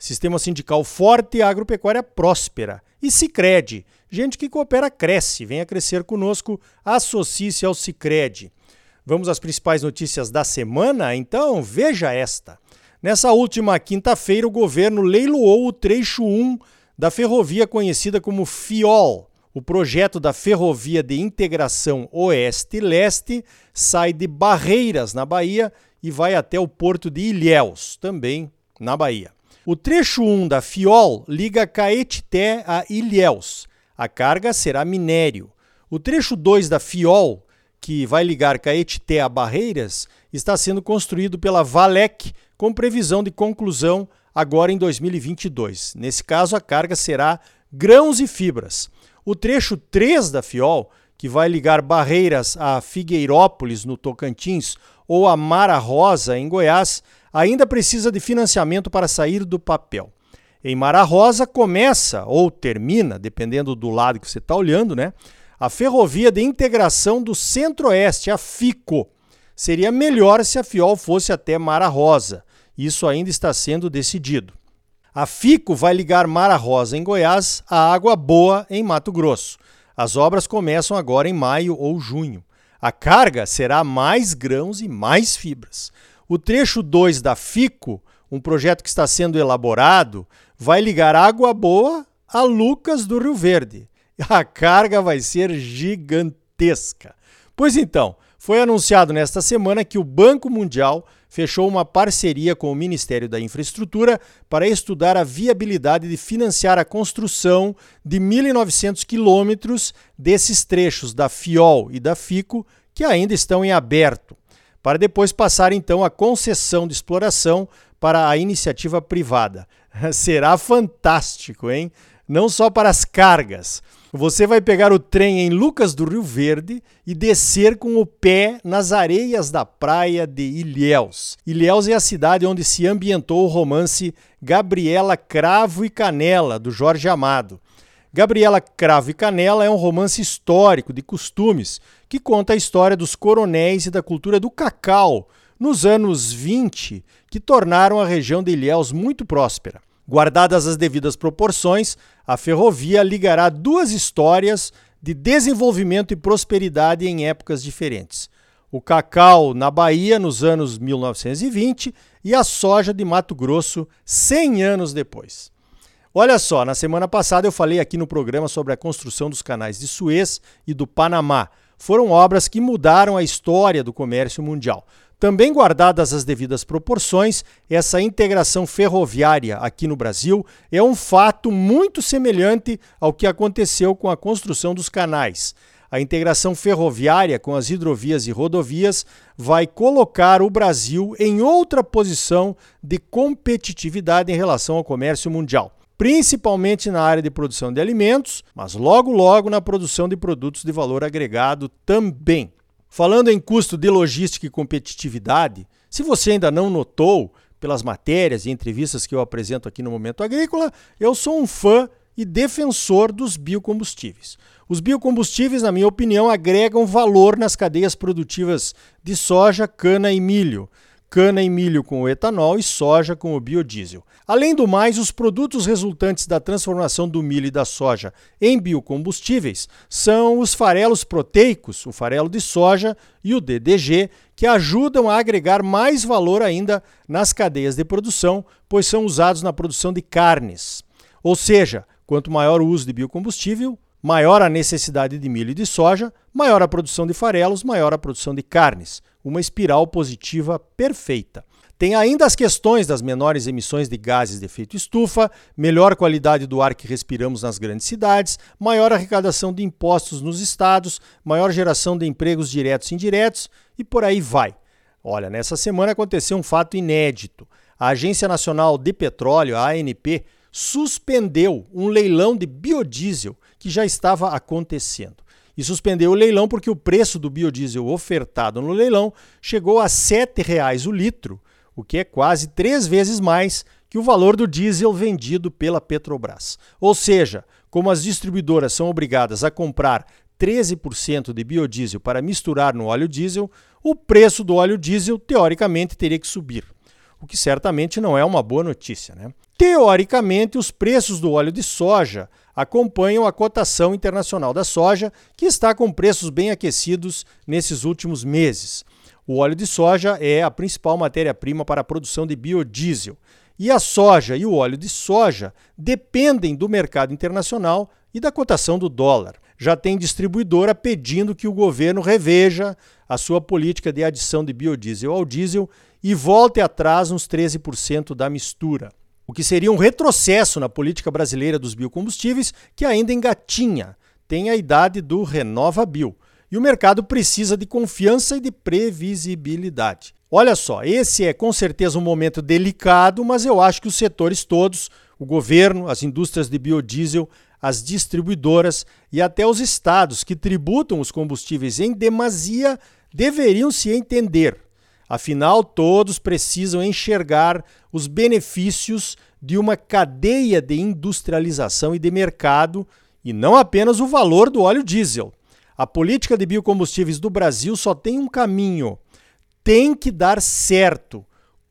Sistema Sindical Forte e Agropecuária Próspera. E Cicred, gente que coopera cresce. Venha crescer conosco, associe-se ao Cicred. Vamos às principais notícias da semana? Então, veja esta. Nessa última quinta-feira, o governo leiloou o trecho 1 da ferrovia conhecida como FIOL. O projeto da Ferrovia de Integração Oeste-Leste sai de Barreiras, na Bahia, e vai até o porto de Ilhéus, também na Bahia. O trecho 1 da FIOL liga Caetité a Ilhéus. A carga será minério. O trecho 2 da FIOL que vai ligar Caetité a Barreiras, está sendo construído pela Valec com previsão de conclusão agora em 2022. Nesse caso, a carga será grãos e fibras. O trecho 3 da Fiol, que vai ligar Barreiras a Figueirópolis, no Tocantins, ou a Mara Rosa, em Goiás, ainda precisa de financiamento para sair do papel. Em Mara Rosa começa ou termina, dependendo do lado que você está olhando, né? A Ferrovia de Integração do Centro-Oeste, a FICO. Seria melhor se a FIOL fosse até Mara Rosa. Isso ainda está sendo decidido. A FICO vai ligar Mara Rosa em Goiás à Água Boa em Mato Grosso. As obras começam agora em maio ou junho. A carga será mais grãos e mais fibras. O trecho 2 da FICO, um projeto que está sendo elaborado, vai ligar Água Boa a Lucas do Rio Verde a carga vai ser gigantesca. Pois então, foi anunciado nesta semana que o Banco Mundial fechou uma parceria com o Ministério da Infraestrutura para estudar a viabilidade de financiar a construção de 1.900 quilômetros desses trechos da FIOL e da FICO que ainda estão em aberto, para depois passar então a concessão de exploração para a iniciativa privada. Será fantástico, hein? Não só para as cargas, você vai pegar o trem em Lucas do Rio Verde e descer com o pé nas areias da praia de Ilhéus. Ilhéus é a cidade onde se ambientou o romance Gabriela Cravo e Canela, do Jorge Amado. Gabriela Cravo e Canela é um romance histórico de costumes que conta a história dos coronéis e da cultura do cacau nos anos 20, que tornaram a região de Ilhéus muito próspera. Guardadas as devidas proporções, a ferrovia ligará duas histórias de desenvolvimento e prosperidade em épocas diferentes. O cacau na Bahia nos anos 1920 e a soja de Mato Grosso 100 anos depois. Olha só, na semana passada eu falei aqui no programa sobre a construção dos canais de Suez e do Panamá. Foram obras que mudaram a história do comércio mundial. Também guardadas as devidas proporções, essa integração ferroviária aqui no Brasil é um fato muito semelhante ao que aconteceu com a construção dos canais. A integração ferroviária com as hidrovias e rodovias vai colocar o Brasil em outra posição de competitividade em relação ao comércio mundial, principalmente na área de produção de alimentos, mas logo logo na produção de produtos de valor agregado também. Falando em custo de logística e competitividade, se você ainda não notou pelas matérias e entrevistas que eu apresento aqui no Momento Agrícola, eu sou um fã e defensor dos biocombustíveis. Os biocombustíveis, na minha opinião, agregam valor nas cadeias produtivas de soja, cana e milho cana e milho com o etanol e soja com o biodiesel. Além do mais, os produtos resultantes da transformação do milho e da soja em biocombustíveis são os farelos proteicos, o farelo de soja e o DDG, que ajudam a agregar mais valor ainda nas cadeias de produção, pois são usados na produção de carnes. Ou seja, quanto maior o uso de biocombustível, maior a necessidade de milho e de soja, maior a produção de farelos, maior a produção de carnes uma espiral positiva perfeita. Tem ainda as questões das menores emissões de gases de efeito estufa, melhor qualidade do ar que respiramos nas grandes cidades, maior arrecadação de impostos nos estados, maior geração de empregos diretos e indiretos e por aí vai. Olha, nessa semana aconteceu um fato inédito. A Agência Nacional de Petróleo, a ANP, suspendeu um leilão de biodiesel que já estava acontecendo. E suspendeu o leilão porque o preço do biodiesel ofertado no leilão chegou a R$ 7,00 o litro, o que é quase três vezes mais que o valor do diesel vendido pela Petrobras. Ou seja, como as distribuidoras são obrigadas a comprar 13% de biodiesel para misturar no óleo diesel, o preço do óleo diesel teoricamente teria que subir, o que certamente não é uma boa notícia. Né? Teoricamente, os preços do óleo de soja acompanham a cotação internacional da soja, que está com preços bem aquecidos nesses últimos meses. O óleo de soja é a principal matéria-prima para a produção de biodiesel. E a soja e o óleo de soja dependem do mercado internacional e da cotação do dólar. Já tem distribuidora pedindo que o governo reveja a sua política de adição de biodiesel ao diesel e volte atrás nos 13% da mistura o que seria um retrocesso na política brasileira dos biocombustíveis, que ainda engatinha, tem a idade do Renova Bio. E o mercado precisa de confiança e de previsibilidade. Olha só, esse é com certeza um momento delicado, mas eu acho que os setores todos, o governo, as indústrias de biodiesel, as distribuidoras e até os estados que tributam os combustíveis em demasia deveriam se entender Afinal, todos precisam enxergar os benefícios de uma cadeia de industrialização e de mercado e não apenas o valor do óleo diesel. A política de biocombustíveis do Brasil só tem um caminho: tem que dar certo,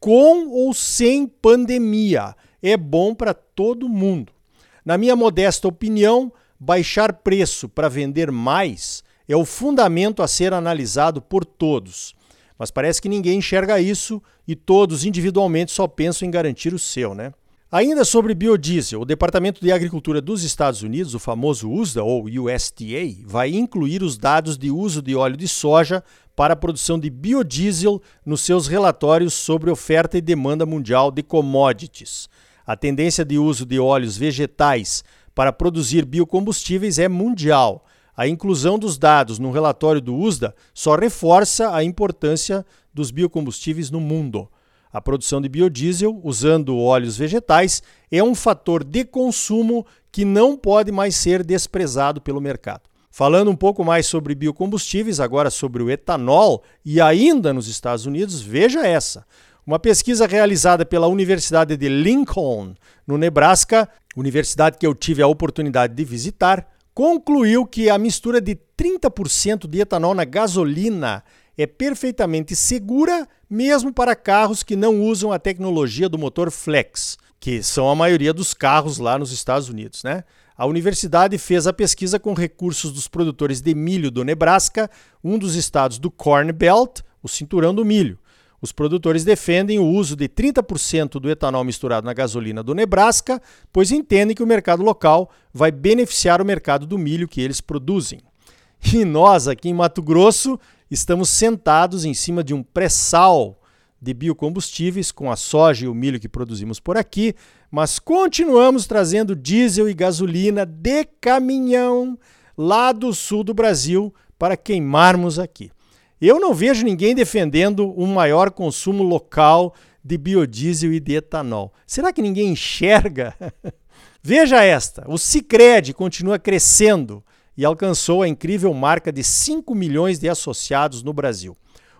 com ou sem pandemia. É bom para todo mundo. Na minha modesta opinião, baixar preço para vender mais é o fundamento a ser analisado por todos. Mas parece que ninguém enxerga isso e todos individualmente só pensam em garantir o seu, né? Ainda sobre biodiesel, o Departamento de Agricultura dos Estados Unidos, o famoso USDA ou USDA, vai incluir os dados de uso de óleo de soja para a produção de biodiesel nos seus relatórios sobre oferta e demanda mundial de commodities. A tendência de uso de óleos vegetais para produzir biocombustíveis é mundial a inclusão dos dados no relatório do USDA só reforça a importância dos biocombustíveis no mundo. A produção de biodiesel usando óleos vegetais é um fator de consumo que não pode mais ser desprezado pelo mercado. Falando um pouco mais sobre biocombustíveis, agora sobre o etanol e ainda nos Estados Unidos, veja essa. Uma pesquisa realizada pela Universidade de Lincoln, no Nebraska, universidade que eu tive a oportunidade de visitar, concluiu que a mistura de 30% de etanol na gasolina é perfeitamente segura, mesmo para carros que não usam a tecnologia do motor flex, que são a maioria dos carros lá nos Estados Unidos, né? A universidade fez a pesquisa com recursos dos produtores de milho do Nebraska, um dos estados do Corn Belt, o cinturão do milho. Os produtores defendem o uso de 30% do etanol misturado na gasolina do Nebraska, pois entendem que o mercado local vai beneficiar o mercado do milho que eles produzem. E nós, aqui em Mato Grosso, estamos sentados em cima de um pré-sal de biocombustíveis com a soja e o milho que produzimos por aqui, mas continuamos trazendo diesel e gasolina de caminhão lá do sul do Brasil para queimarmos aqui. Eu não vejo ninguém defendendo um maior consumo local de biodiesel e de etanol. Será que ninguém enxerga? Veja esta: o Cicred continua crescendo e alcançou a incrível marca de 5 milhões de associados no Brasil.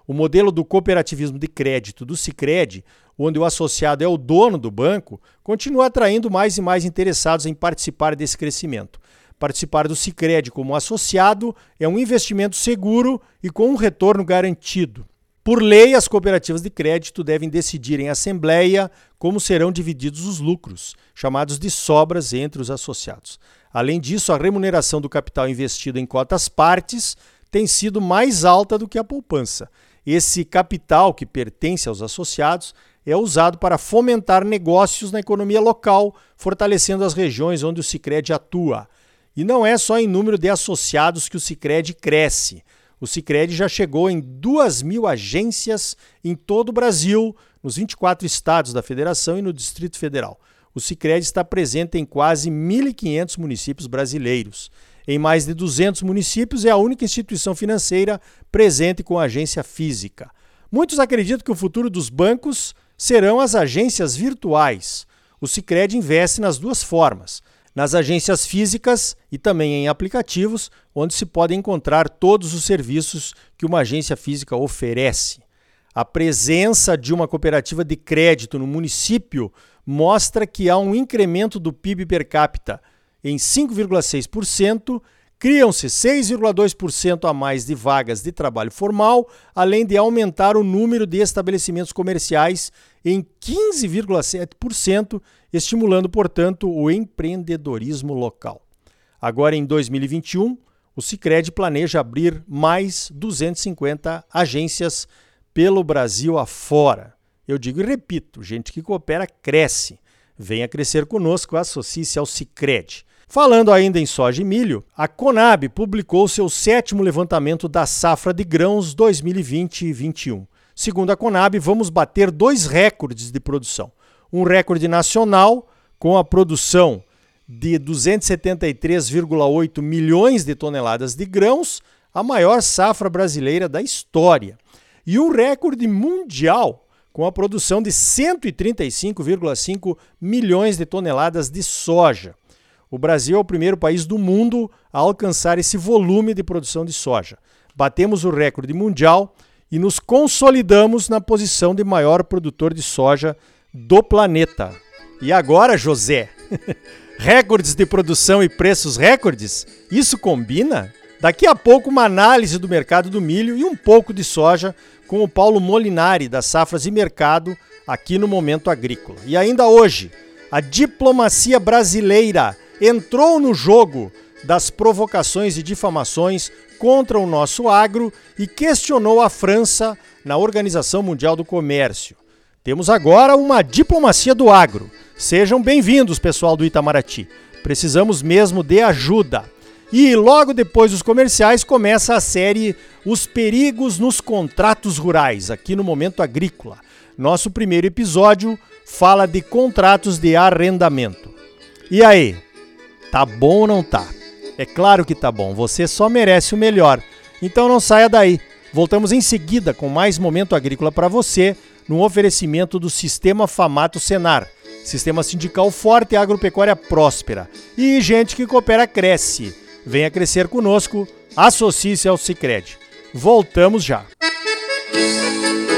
O modelo do cooperativismo de crédito do Cicred, onde o associado é o dono do banco, continua atraindo mais e mais interessados em participar desse crescimento. Participar do Sicredi como associado é um investimento seguro e com um retorno garantido. Por lei, as cooperativas de crédito devem decidir em assembleia como serão divididos os lucros, chamados de sobras entre os associados. Além disso, a remuneração do capital investido em cotas partes tem sido mais alta do que a poupança. Esse capital que pertence aos associados é usado para fomentar negócios na economia local, fortalecendo as regiões onde o Sicredi atua. E não é só em número de associados que o Cicred cresce. O Cicred já chegou em 2 mil agências em todo o Brasil, nos 24 estados da federação e no Distrito Federal. O Cicred está presente em quase 1.500 municípios brasileiros. Em mais de 200 municípios, é a única instituição financeira presente com agência física. Muitos acreditam que o futuro dos bancos serão as agências virtuais. o Sicredi investe nas duas formas: nas agências físicas e também em aplicativos, onde se pode encontrar todos os serviços que uma agência física oferece. A presença de uma cooperativa de crédito no município mostra que há um incremento do PIB per capita em 5,6%, criam-se 6,2% a mais de vagas de trabalho formal, além de aumentar o número de estabelecimentos comerciais em 15,7%, estimulando, portanto, o empreendedorismo local. Agora, em 2021, o Sicredi planeja abrir mais 250 agências pelo Brasil afora. Eu digo e repito, gente que coopera cresce. Venha crescer conosco, associe-se ao Sicredi. Falando ainda em soja e milho, a Conab publicou seu sétimo levantamento da safra de grãos 2020-21. Segundo a Conab, vamos bater dois recordes de produção. Um recorde nacional, com a produção de 273,8 milhões de toneladas de grãos, a maior safra brasileira da história. E um recorde mundial, com a produção de 135,5 milhões de toneladas de soja. O Brasil é o primeiro país do mundo a alcançar esse volume de produção de soja. Batemos o recorde mundial e nos consolidamos na posição de maior produtor de soja do planeta. E agora, José, recordes de produção e preços recordes? Isso combina? Daqui a pouco, uma análise do mercado do milho e um pouco de soja com o Paulo Molinari, das Safras e Mercado, aqui no Momento Agrícola. E ainda hoje, a diplomacia brasileira entrou no jogo das provocações e difamações contra o nosso agro e questionou a França na Organização Mundial do Comércio. Temos agora uma diplomacia do agro. Sejam bem-vindos, pessoal do Itamaraty. Precisamos mesmo de ajuda. E logo depois dos comerciais começa a série Os Perigos nos Contratos Rurais, aqui no Momento Agrícola. Nosso primeiro episódio fala de contratos de arrendamento. E aí, tá bom ou não tá? É claro que tá bom, você só merece o melhor. Então não saia daí. Voltamos em seguida com mais momento agrícola para você, no oferecimento do Sistema Famato Senar. Sistema sindical forte e agropecuária próspera. E gente que coopera cresce. Venha crescer conosco, associe-se ao Sicredi. Voltamos já. Música